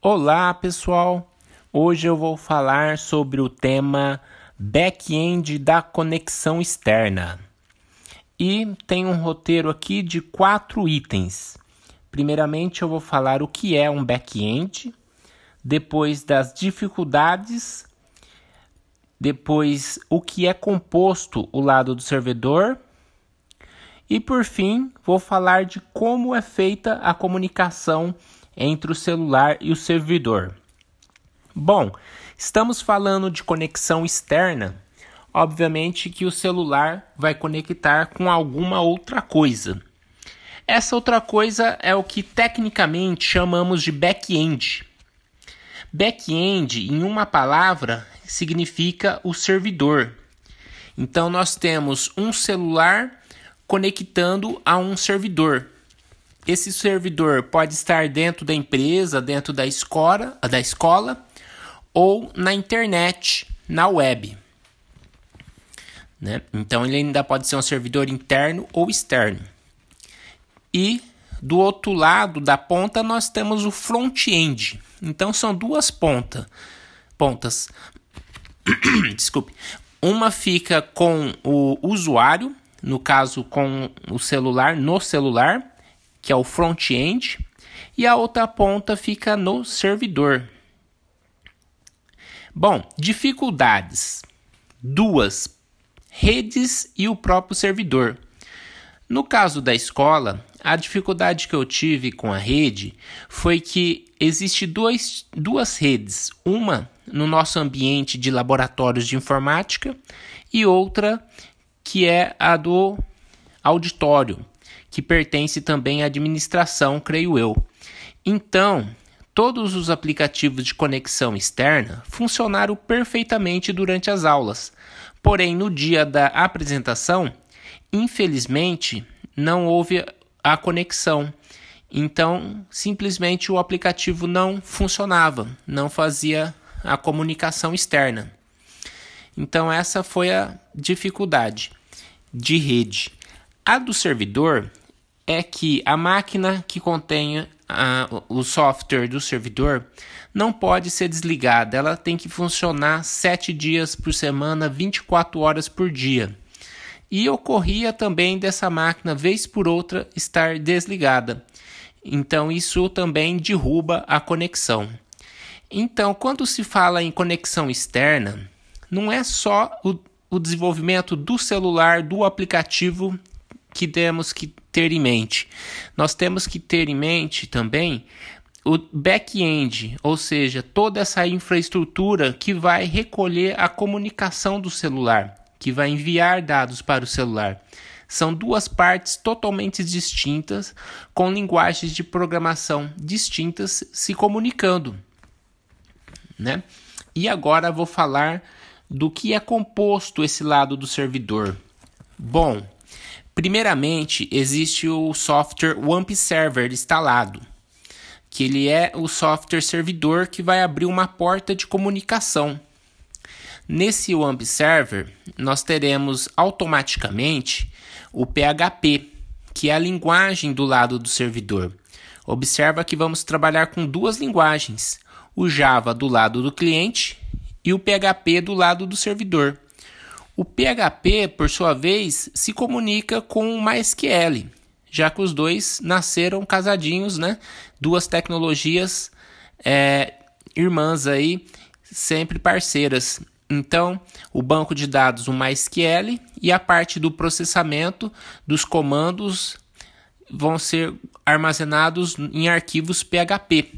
Olá, pessoal. Hoje eu vou falar sobre o tema back-end da conexão externa. E tem um roteiro aqui de quatro itens. Primeiramente, eu vou falar o que é um back-end, depois das dificuldades, depois o que é composto o lado do servidor e por fim, vou falar de como é feita a comunicação entre o celular e o servidor. Bom, estamos falando de conexão externa. Obviamente que o celular vai conectar com alguma outra coisa. Essa outra coisa é o que tecnicamente chamamos de back-end. Back-end, em uma palavra, significa o servidor. Então, nós temos um celular conectando a um servidor. Esse servidor pode estar dentro da empresa, dentro da escola, da escola ou na internet, na web. Né? Então ele ainda pode ser um servidor interno ou externo. E do outro lado da ponta nós temos o front-end. Então são duas pontas. Pontas. Desculpe. Uma fica com o usuário, no caso com o celular, no celular, que é o front-end, e a outra ponta fica no servidor. Bom, dificuldades: duas, redes e o próprio servidor. No caso da escola, a dificuldade que eu tive com a rede foi que existe duas redes, uma no nosso ambiente de laboratórios de informática e outra que é a do auditório, que pertence também à administração, creio eu. Então, todos os aplicativos de conexão externa funcionaram perfeitamente durante as aulas. Porém, no dia da apresentação, infelizmente, não houve a conexão. Então, simplesmente o aplicativo não funcionava, não fazia a comunicação externa. Então, essa foi a dificuldade de rede. A do servidor é que a máquina que contém o software do servidor não pode ser desligada, ela tem que funcionar 7 dias por semana, 24 horas por dia. E ocorria também dessa máquina, vez por outra, estar desligada. Então, isso também derruba a conexão. Então, quando se fala em conexão externa, não é só o o desenvolvimento do celular, do aplicativo que temos que ter em mente. Nós temos que ter em mente também o back-end, ou seja, toda essa infraestrutura que vai recolher a comunicação do celular, que vai enviar dados para o celular. São duas partes totalmente distintas, com linguagens de programação distintas se comunicando. Né? E agora vou falar do que é composto esse lado do servidor? Bom, primeiramente existe o software WAMP Server instalado, que ele é o software servidor que vai abrir uma porta de comunicação. Nesse WAMP Server, nós teremos automaticamente o PHP, que é a linguagem do lado do servidor. Observa que vamos trabalhar com duas linguagens, o Java do lado do cliente e o PHP do lado do servidor. O PHP, por sua vez, se comunica com o MySQL, já que os dois nasceram casadinhos, né? Duas tecnologias é, irmãs aí, sempre parceiras. Então, o banco de dados, o MySQL, e a parte do processamento dos comandos vão ser armazenados em arquivos PHP.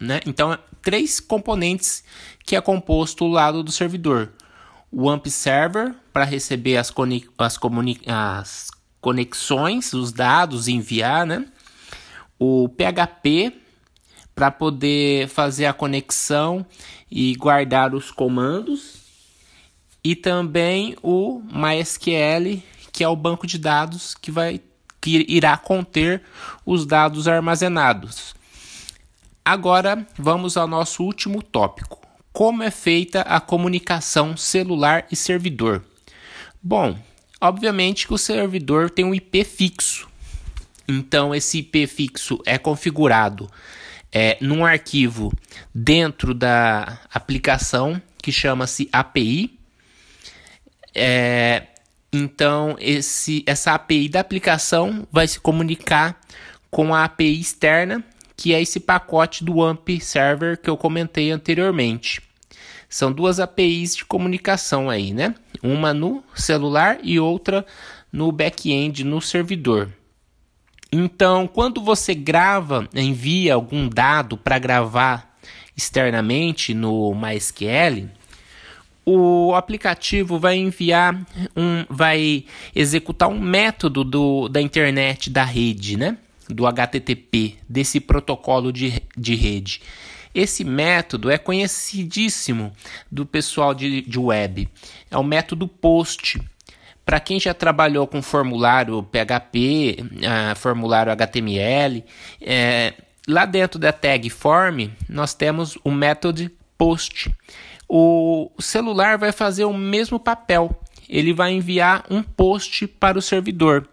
Né? Então, três componentes que é composto o lado do servidor. O AMP Server para receber as, as, as conexões, os dados, enviar, né? O PHP para poder fazer a conexão e guardar os comandos e também o MySQL, que é o banco de dados que vai que irá conter os dados armazenados. Agora vamos ao nosso último tópico: como é feita a comunicação celular e servidor. Bom, obviamente que o servidor tem um IP fixo. Então esse IP fixo é configurado é, num arquivo dentro da aplicação que chama-se API. É, então, esse, essa API da aplicação vai se comunicar com a API externa, que é esse pacote do AMP Server que eu comentei anteriormente. São duas APIs de comunicação aí, né? Uma no celular e outra no back-end, no servidor. Então, quando você grava, envia algum dado para gravar externamente no MySQL, o aplicativo vai enviar um, vai executar um método do, da internet da rede, né? Do HTTP, desse protocolo de, de rede. Esse método é conhecidíssimo do pessoal de, de web. É o método POST. Para quem já trabalhou com formulário PHP, uh, formulário HTML, é, lá dentro da tag form nós temos o método post. O celular vai fazer o mesmo papel. Ele vai enviar um post para o servidor.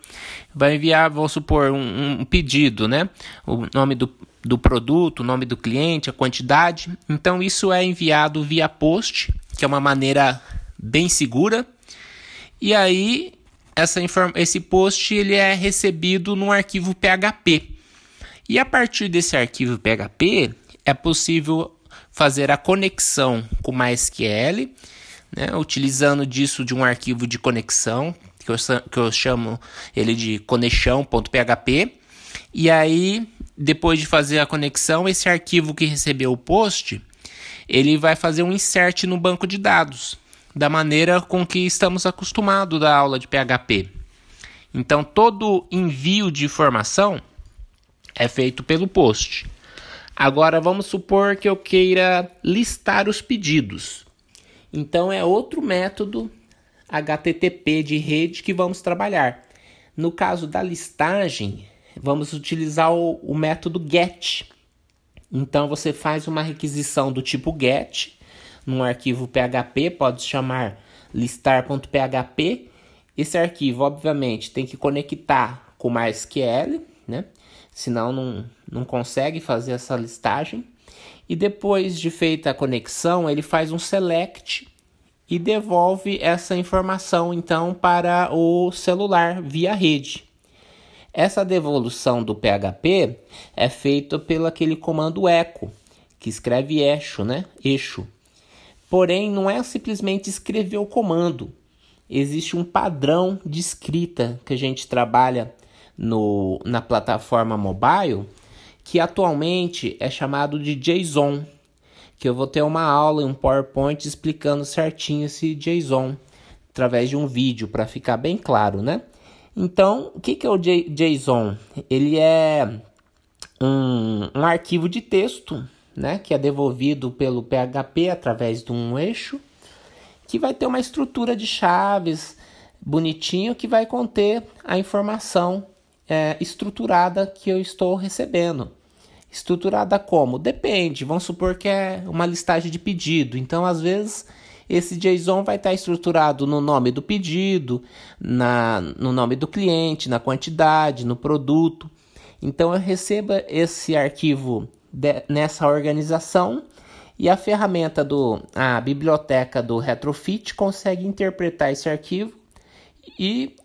Vai enviar, vamos supor, um, um pedido, né? O nome do, do produto, o nome do cliente, a quantidade. Então, isso é enviado via post, que é uma maneira bem segura e aí essa esse post ele é recebido num arquivo PHP. E a partir desse arquivo PHP é possível fazer a conexão com MySQL, né, utilizando disso de um arquivo de conexão, que eu, que eu chamo ele de conexão.php. E aí, depois de fazer a conexão, esse arquivo que recebeu o post, ele vai fazer um insert no banco de dados da maneira com que estamos acostumados da aula de PHP. Então, todo envio de informação é feito pelo post. Agora, vamos supor que eu queira listar os pedidos. Então, é outro método HTTP de rede que vamos trabalhar. No caso da listagem, vamos utilizar o, o método GET. Então, você faz uma requisição do tipo GET num arquivo PHP, pode chamar listar.php. Esse arquivo, obviamente, tem que conectar com MySQL, né? Senão não, não consegue fazer essa listagem. E depois de feita a conexão, ele faz um select e devolve essa informação então para o celular via rede. Essa devolução do PHP é feita pelo aquele comando echo, que escreve eixo, né? Eixo. Porém, não é simplesmente escrever o comando. Existe um padrão de escrita que a gente trabalha no, na plataforma mobile, que atualmente é chamado de JSON, que eu vou ter uma aula em um PowerPoint explicando certinho esse JSON através de um vídeo para ficar bem claro, né? Então, o que, que é o JSON? Ele é um, um arquivo de texto né, que é devolvido pelo PHP através de um eixo, que vai ter uma estrutura de chaves bonitinho que vai conter a informação é, estruturada que eu estou recebendo. Estruturada como? Depende. Vamos supor que é uma listagem de pedido. Então, às vezes, esse JSON vai estar estruturado no nome do pedido, na, no nome do cliente, na quantidade, no produto. Então, eu recebo esse arquivo de, nessa organização e a ferramenta do a biblioteca do Retrofit consegue interpretar esse arquivo e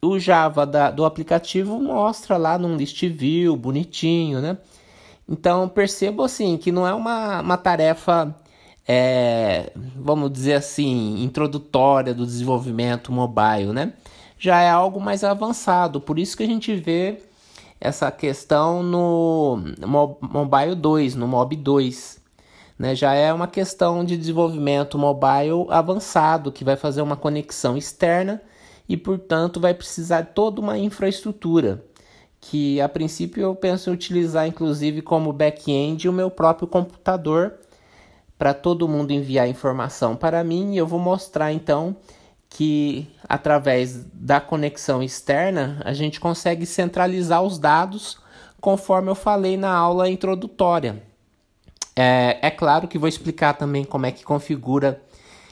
o Java da, do aplicativo mostra lá num list view bonitinho, né? Então percebo assim que não é uma, uma tarefa, é, vamos dizer assim, introdutória do desenvolvimento mobile, né? Já é algo mais avançado, por isso que a gente vê essa questão no Mobile 2, no Mob 2. Né? Já é uma questão de desenvolvimento mobile avançado, que vai fazer uma conexão externa e, portanto, vai precisar de toda uma infraestrutura. Que a princípio eu penso utilizar, inclusive, como back-end o meu próprio computador para todo mundo enviar informação para mim. E eu vou mostrar então que através da conexão externa a gente consegue centralizar os dados conforme eu falei na aula introdutória. É, é claro que vou explicar também como é que configura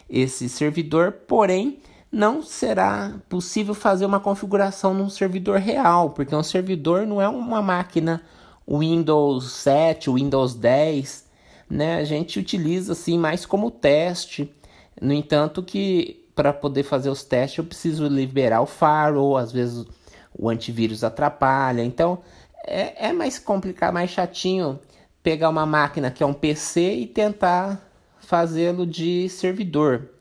esse servidor, porém não será possível fazer uma configuração num servidor real, porque um servidor não é uma máquina Windows 7, o Windows 10, né? A gente utiliza assim mais como teste. No entanto, que para poder fazer os testes eu preciso liberar o firewall, às vezes o antivírus atrapalha. Então é, é mais complicado, mais chatinho pegar uma máquina que é um PC e tentar fazê-lo de servidor.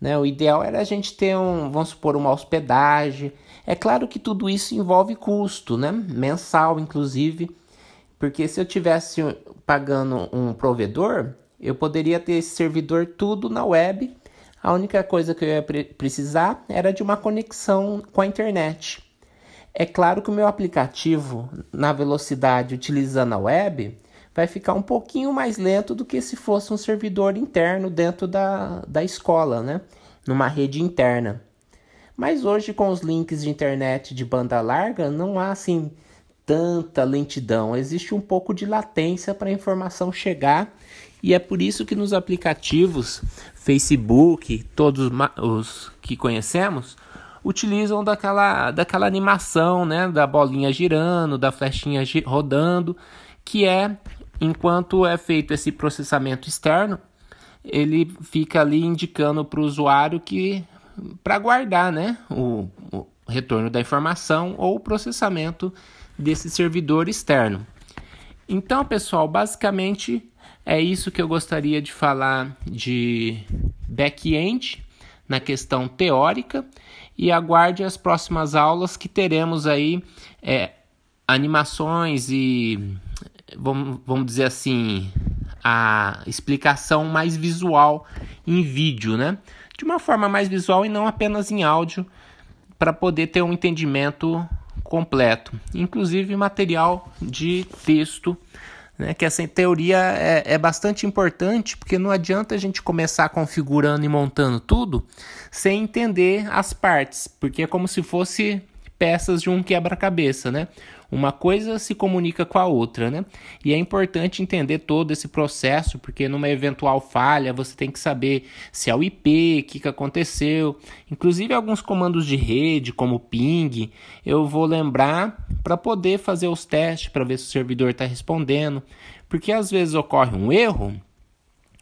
Né? O ideal era a gente ter um, vamos supor, uma hospedagem. É claro que tudo isso envolve custo, né? mensal inclusive, porque se eu tivesse pagando um provedor, eu poderia ter esse servidor tudo na web. A única coisa que eu ia pre precisar era de uma conexão com a internet. É claro que o meu aplicativo na velocidade utilizando a web vai ficar um pouquinho mais lento do que se fosse um servidor interno dentro da, da escola, né? Numa rede interna. Mas hoje, com os links de internet de banda larga, não há assim tanta lentidão. Existe um pouco de latência para a informação chegar e é por isso que nos aplicativos Facebook, todos os que conhecemos, utilizam daquela, daquela animação, né, da bolinha girando, da flechinha rodando, que é enquanto é feito esse processamento externo, ele fica ali indicando para o usuário que para guardar, né, o, o retorno da informação ou o processamento desse servidor externo. Então, pessoal, basicamente é isso que eu gostaria de falar de back-end na questão teórica e aguarde as próximas aulas que teremos aí é, animações e vamos, vamos dizer assim a explicação mais visual em vídeo, né? De uma forma mais visual e não apenas em áudio para poder ter um entendimento completo, inclusive material de texto, né, que essa teoria é, é bastante importante, porque não adianta a gente começar configurando e montando tudo sem entender as partes, porque é como se fosse peças de um quebra-cabeça, né? Uma coisa se comunica com a outra, né? E é importante entender todo esse processo, porque numa eventual falha você tem que saber se é o IP, o que, que aconteceu. Inclusive alguns comandos de rede, como ping, eu vou lembrar para poder fazer os testes para ver se o servidor está respondendo. Porque às vezes ocorre um erro,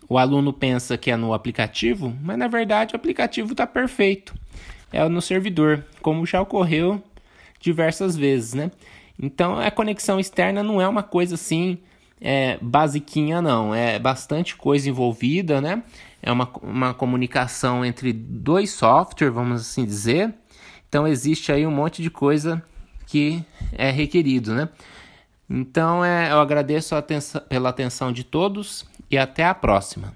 o aluno pensa que é no aplicativo, mas na verdade o aplicativo está perfeito. É no servidor, como já ocorreu diversas vezes, né? Então a conexão externa não é uma coisa assim é, basiquinha, não. É bastante coisa envolvida, né? É uma, uma comunicação entre dois softwares, vamos assim dizer. Então existe aí um monte de coisa que é requerido, né? Então é, eu agradeço atenção, pela atenção de todos e até a próxima.